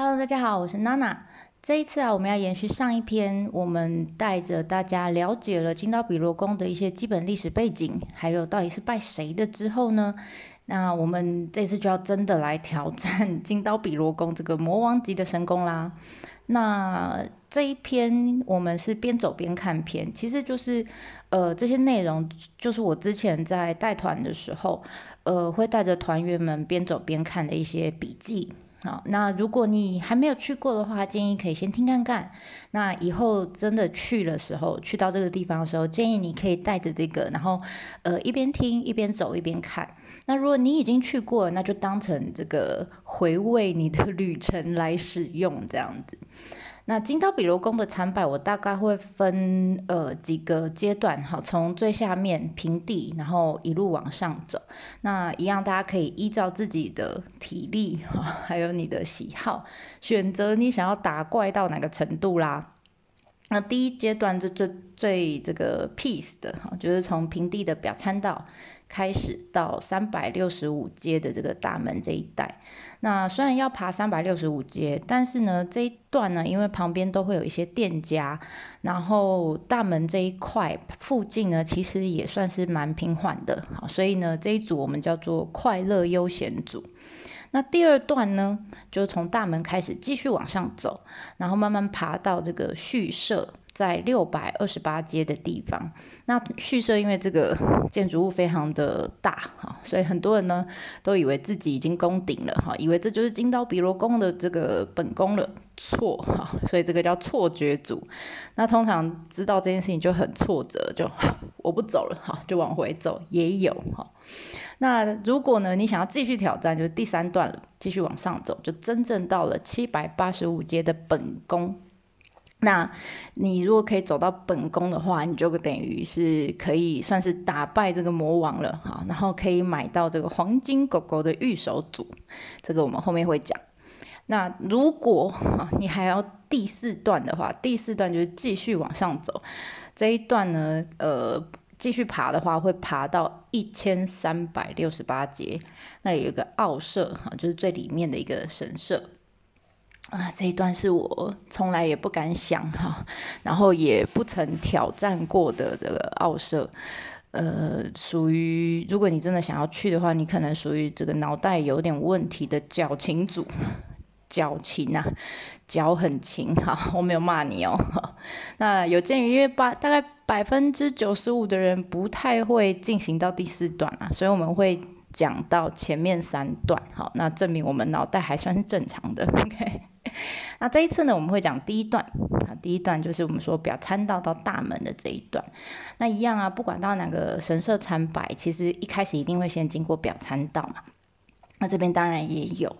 Hello，大家好，我是娜娜。这一次啊，我们要延续上一篇，我们带着大家了解了金刀比罗宫的一些基本历史背景，还有到底是拜谁的之后呢，那我们这次就要真的来挑战金刀比罗宫这个魔王级的神功啦。那这一篇我们是边走边看篇，其实就是呃这些内容就是我之前在带团的时候，呃会带着团员们边走边看的一些笔记。好，那如果你还没有去过的话，建议可以先听看看。那以后真的去的时候，去到这个地方的时候，建议你可以带着这个，然后呃一边听一边走一边看。那如果你已经去过，那就当成这个回味你的旅程来使用，这样子。那金刀比罗宫的参拜，我大概会分呃几个阶段，好，从最下面平地，然后一路往上走。那一样，大家可以依照自己的体力哈，还有你的喜好，选择你想要打怪到哪个程度啦。那第一阶段就最最这个 peace 的哈，就是从平地的表参道。开始到三百六十五阶的这个大门这一带，那虽然要爬三百六十五阶，但是呢这一段呢，因为旁边都会有一些店家，然后大门这一块附近呢，其实也算是蛮平缓的，好，所以呢这一组我们叫做快乐悠闲组。那第二段呢，就从大门开始继续往上走，然后慢慢爬到这个序社。在六百二十八阶的地方，那序社因为这个建筑物非常的大哈，所以很多人呢都以为自己已经攻顶了哈，以为这就是金刀比罗宫的这个本宫了，错哈，所以这个叫错觉组。那通常知道这件事情就很挫折，就我不走了哈，就往回走也有哈。那如果呢你想要继续挑战，就是第三段了，继续往上走，就真正到了七百八十五阶的本宫。那你如果可以走到本宫的话，你就等于是可以算是打败这个魔王了哈，然后可以买到这个黄金狗狗的御守组，这个我们后面会讲。那如果你还要第四段的话，第四段就是继续往上走，这一段呢，呃，继续爬的话会爬到一千三百六十八节，那里有个奥社哈，就是最里面的一个神社。啊，这一段是我从来也不敢想哈，然后也不曾挑战过的这个奥社，呃，属于如果你真的想要去的话，你可能属于这个脑袋有点问题的矫情组，矫情啊，矫很情哈，我没有骂你哦。那有鉴于因为八大概百分之九十五的人不太会进行到第四段啊，所以我们会讲到前面三段，好，那证明我们脑袋还算是正常的，OK。那这一次呢，我们会讲第一段啊，第一段就是我们说表参道到大门的这一段。那一样啊，不管到哪个神社参拜，其实一开始一定会先经过表参道嘛。那这边当然也有，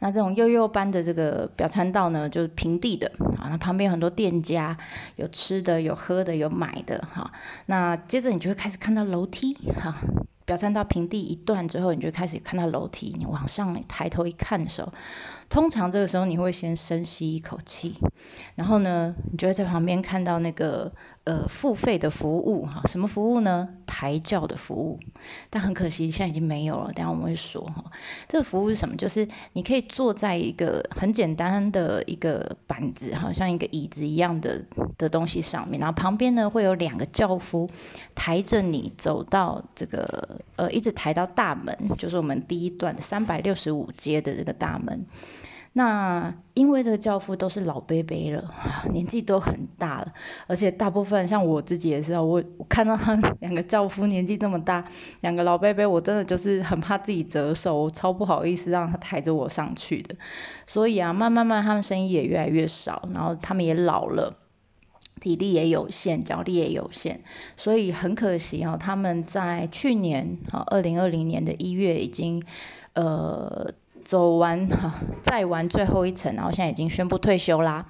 那这种悠悠般的这个表参道呢，就是平地的啊。那旁边有很多店家，有吃的，有喝的，有买的哈。那接着你就会开始看到楼梯哈。表参道平地一段之后，你就开始看到楼梯。你往上抬头一看的时候，通常这个时候你会先深吸一口气，然后呢，你就会在旁边看到那个。呃，付费的服务哈，什么服务呢？抬轿的服务，但很可惜现在已经没有了。等下我们会说哈，这个服务是什么？就是你可以坐在一个很简单的一个板子，好像一个椅子一样的的东西上面，然后旁边呢会有两个轿夫抬着你走到这个呃，一直抬到大门，就是我们第一段三百六十五阶的这个大门。那因为这个教父都是老伯伯了，年纪都很大了，而且大部分像我自己也是，我我看到他两个教父年纪这么大，两个老伯伯，我真的就是很怕自己折寿，超不好意思让他抬着我上去的。所以啊，慢慢慢，他们生意也越来越少，然后他们也老了，体力也有限，脚力也有限，所以很可惜啊，他们在去年啊，二零二零年的一月已经呃。走完哈，再玩最后一层，然后现在已经宣布退休啦。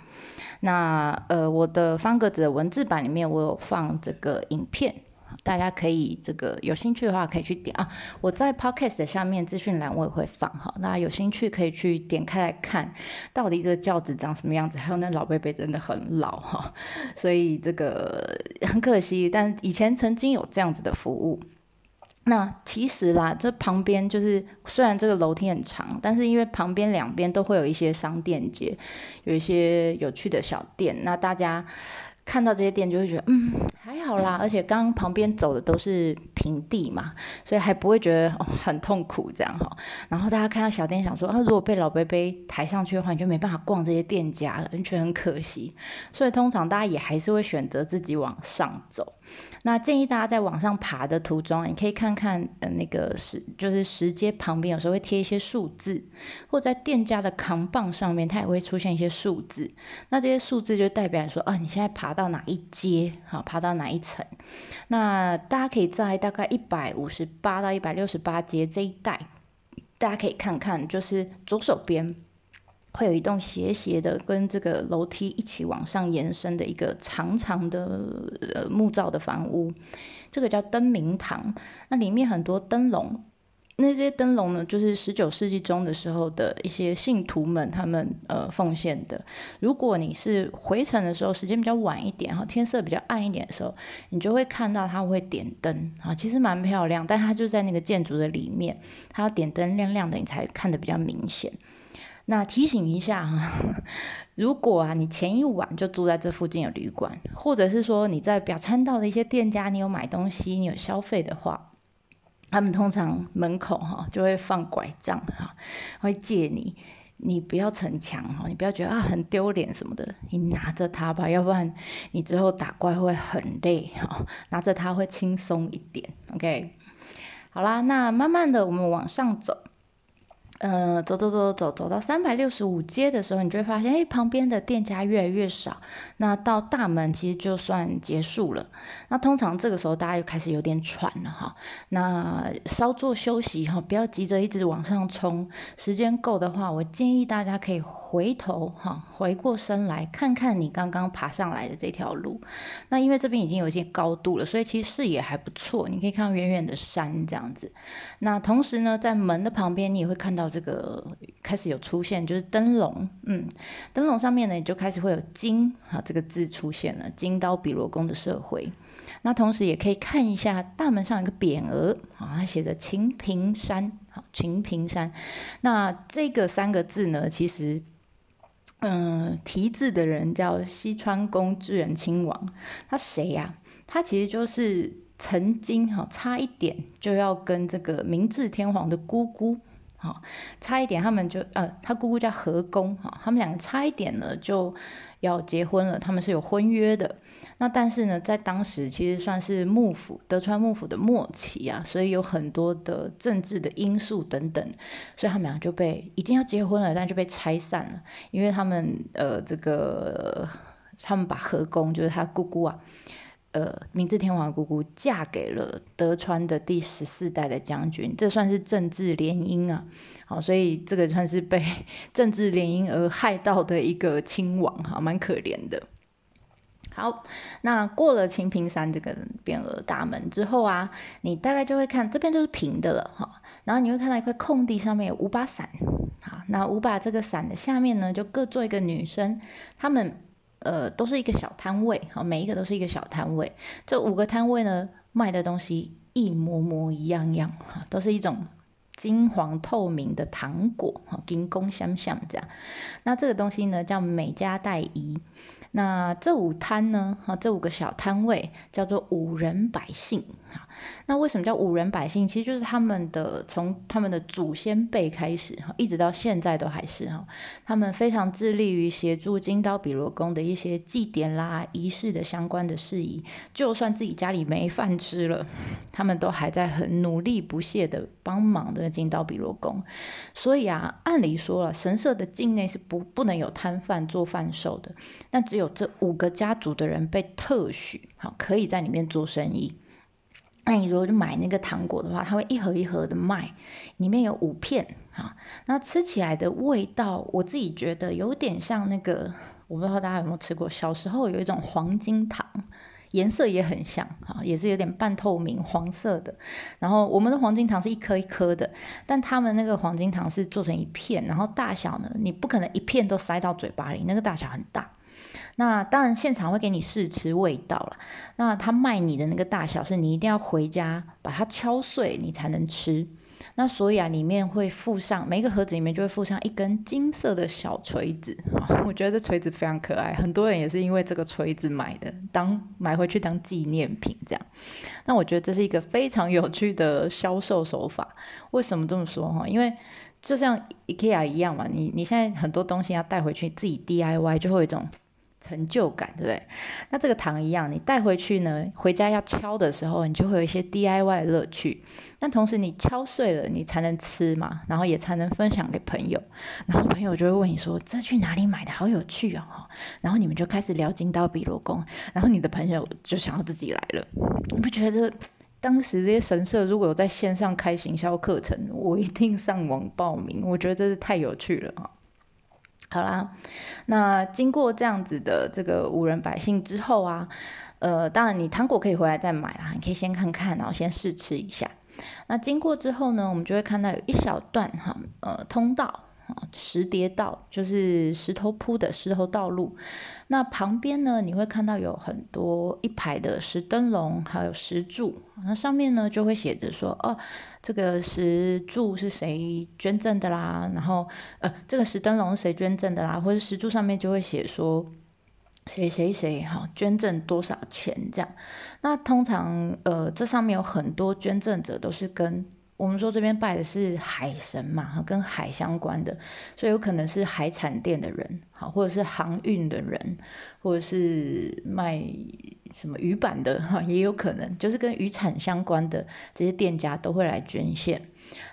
那呃，我的方格子的文字版里面我有放这个影片，大家可以这个有兴趣的话可以去点啊。我在 podcast 下面资讯栏我也会放哈，那有兴趣可以去点开来看，到底这个轿子长什么样子，还有那老贝贝真的很老哈，所以这个很可惜，但以前曾经有这样子的服务。那其实啦，这旁边就是虽然这个楼梯很长，但是因为旁边两边都会有一些商店街，有一些有趣的小店，那大家。看到这些店就会觉得，嗯，还好啦，而且刚刚旁边走的都是平地嘛，所以还不会觉得很痛苦这样哈。然后大家看到小店，想说，啊，如果被老贝贝抬上去的话，你就没办法逛这些店家了，你觉得很可惜。所以通常大家也还是会选择自己往上走。那建议大家在往上爬的途中，你可以看看，呃，那个石就是石阶旁边有时候会贴一些数字，或在店家的扛棒上面，它也会出现一些数字。那这些数字就代表说，啊，你现在爬到哪一阶，好，爬到哪一层。那大家可以在大概一百五十八到一百六十八阶这一带，大家可以看看，就是左手边。会有一栋斜斜的，跟这个楼梯一起往上延伸的一个长长的呃木造的房屋，这个叫灯明堂。那里面很多灯笼，那些灯笼呢，就是十九世纪中的时候的一些信徒们他们呃奉献的。如果你是回程的时候，时间比较晚一点哈，天色比较暗一点的时候，你就会看到它会点灯啊，其实蛮漂亮，但它就在那个建筑的里面，它要点灯亮亮的，你才看得比较明显。那提醒一下哈，如果啊你前一晚就住在这附近有旅馆，或者是说你在表参道的一些店家，你有买东西，你有消费的话，他们通常门口哈就会放拐杖哈，会借你，你不要逞强哈，你不要觉得啊很丢脸什么的，你拿着它吧，要不然你之后打怪会很累哈，拿着它会轻松一点。OK，好啦，那慢慢的我们往上走。呃，走走走走走到三百六十五街的时候，你就会发现，哎，旁边的店家越来越少。那到大门其实就算结束了。那通常这个时候大家又开始有点喘了哈。那稍作休息哈，不要急着一直往上冲。时间够的话，我建议大家可以回头哈，回过身来看看你刚刚爬上来的这条路。那因为这边已经有一些高度了，所以其实视野还不错，你可以看到远远的山这样子。那同时呢，在门的旁边，你也会看到。这个开始有出现，就是灯笼，嗯，灯笼上面呢，就开始会有“金”啊这个字出现了，“金刀比罗宫”的社会。那同时也可以看一下大门上有个匾额啊，它写着“秦平山”好，“秦平山”。那这个三个字呢，其实，嗯，题字的人叫西川宫之人亲王，他谁呀？他其实就是曾经哈，差一点就要跟这个明治天皇的姑姑。差一点他们就呃，他姑姑叫和宫哈，他们两个差一点呢就要结婚了，他们是有婚约的。那但是呢，在当时其实算是幕府德川幕府的末期啊，所以有很多的政治的因素等等，所以他们俩就被已经要结婚了，但就被拆散了，因为他们呃这个他们把和宫就是他姑姑啊。呃，明治天皇姑姑嫁给了德川的第十四代的将军，这算是政治联姻啊。好，所以这个算是被 政治联姻而害到的一个亲王，哈，蛮可怜的。好，那过了清平山这个匾额大门之后啊，你大概就会看这边就是平的了，哈。然后你会看到一块空地，上面有五把伞。好，那五把这个伞的下面呢，就各做一个女生，她们。呃，都是一个小摊位，好，每一个都是一个小摊位。这五个摊位呢，卖的东西一模模一样样，哈，都是一种金黄透明的糖果，哈，金工相像这样。那这个东西呢，叫美加代仪。那这五摊呢？哈，这五个小摊位叫做五人百姓。哈，那为什么叫五人百姓？其实就是他们的从他们的祖先辈开始，哈，一直到现在都还是哈，他们非常致力于协助金刀比罗宫的一些祭典啦、仪式的相关的事宜。就算自己家里没饭吃了，他们都还在很努力不懈的帮忙的金刀比罗宫。所以啊，按理说了，神社的境内是不不能有摊贩做贩售的，那只有。这五个家族的人被特许，好可以在里面做生意。那你如果就买那个糖果的话，它会一盒一盒的卖，里面有五片，啊，那吃起来的味道，我自己觉得有点像那个，我不知道大家有没有吃过，小时候有一种黄金糖，颜色也很像，哈，也是有点半透明黄色的。然后我们的黄金糖是一颗一颗的，但他们那个黄金糖是做成一片，然后大小呢，你不可能一片都塞到嘴巴里，那个大小很大。那当然现场会给你试吃味道了。那他卖你的那个大小是你一定要回家把它敲碎，你才能吃。那所以啊，里面会附上每一个盒子里面就会附上一根金色的小锤子，我觉得这锤子非常可爱，很多人也是因为这个锤子买的，当买回去当纪念品这样。那我觉得这是一个非常有趣的销售手法。为什么这么说哈？因为就像 IKEA 一样嘛，你你现在很多东西要带回去自己 DIY，就会有一种。成就感，对不对？那这个糖一样，你带回去呢，回家要敲的时候，你就会有一些 DIY 的乐趣。那同时你敲碎了，你才能吃嘛，然后也才能分享给朋友。然后朋友就会问你说：“这去哪里买的？好有趣哦！”然后你们就开始聊金刀比罗宫，然后你的朋友就想要自己来了。你不觉得当时这些神社如果有在线上开行销课程，我一定上网报名。我觉得真是太有趣了！好啦，那经过这样子的这个无人百姓之后啊，呃，当然你糖果可以回来再买啦，你可以先看看，然后先试吃一下。那经过之后呢，我们就会看到有一小段哈，呃，通道。石叠道就是石头铺的石头道路，那旁边呢，你会看到有很多一排的石灯笼，还有石柱，那上面呢就会写着说，哦，这个石柱是谁捐赠的啦，然后呃，这个石灯笼是谁捐赠的啦，或者石柱上面就会写说谁谁谁哈捐赠多少钱这样，那通常呃这上面有很多捐赠者都是跟。我们说这边拜的是海神嘛，跟海相关的，所以有可能是海产店的人，好，或者是航运的人，或者是卖什么鱼板的，哈，也有可能，就是跟渔产相关的这些店家都会来捐献。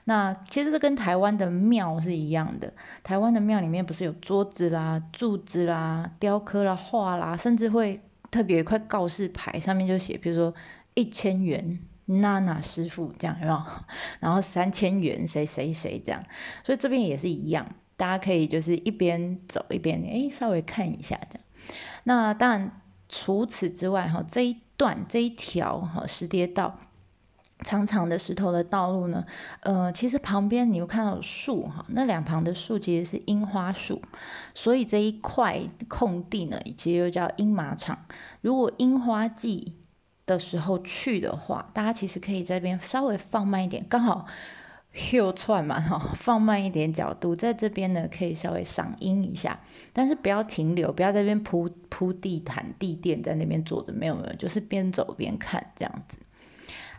那其实这跟台湾的庙是一样的，台湾的庙里面不是有桌子啦、柱子啦、雕刻啦、画啦，甚至会特别一块告示牌，上面就写，比如说一千元。娜娜师傅这样有没有？然后三千元谁谁谁这样，所以这边也是一样，大家可以就是一边走一边哎稍微看一下这样。那当然除此之外哈，这一段这一条哈石叠道长长的石头的道路呢，呃，其实旁边你会看到树哈，那两旁的树其实是樱花树，所以这一块空地呢，其实又叫樱马场。如果樱花季的时候去的话，大家其实可以在这边稍微放慢一点，刚好 hill 串嘛哈，放慢一点角度，在这边呢可以稍微赏樱一下，但是不要停留，不要在这边铺铺地毯地垫在那边坐着，没有没有，就是边走边看这样子。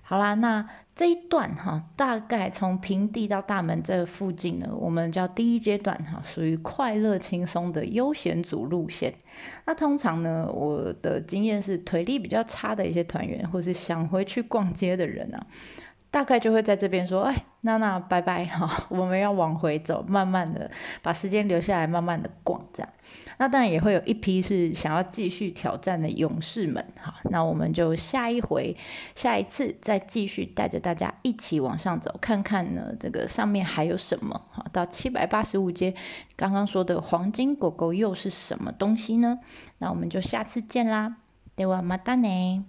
好啦，那这一段哈，大概从平地到大门这附近呢，我们叫第一阶段哈，属于快乐轻松的悠闲组路线。那通常呢，我的经验是腿力比较差的一些团员，或是想回去逛街的人啊。大概就会在这边说，哎，娜娜，拜拜 哈，我们要往回走，慢慢的把时间留下来，慢慢的逛这样。那当然也会有一批是想要继续挑战的勇士们哈，那我们就下一回，下一次再继续带着大家一起往上走，看看呢这个上面还有什么哈。到七百八十五阶，刚刚说的黄金狗狗又是什么东西呢？那我们就下次见啦，对我马达呢。